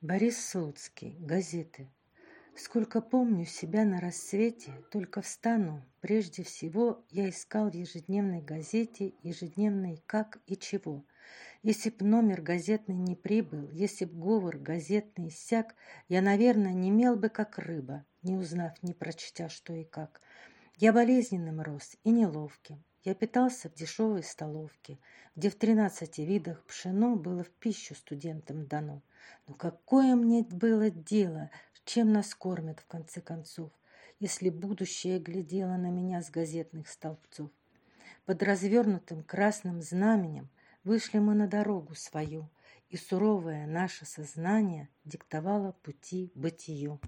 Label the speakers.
Speaker 1: Борис Слуцкий. Газеты. Сколько помню себя на рассвете, только встану. Прежде всего я искал в ежедневной газете, ежедневной как и чего. Если б номер газетный не прибыл, если б говор газетный иссяк, я, наверное, не мел бы, как рыба, не узнав, не прочтя, что и как. Я болезненным рос и неловким. Я питался в дешевой столовке, где в тринадцати видах пшено было в пищу студентам дано. Но какое мне было дело, чем нас кормят в конце концов, если будущее глядело на меня с газетных столбцов? Под развернутым красным знаменем вышли мы на дорогу свою, и суровое наше сознание диктовало пути бытию.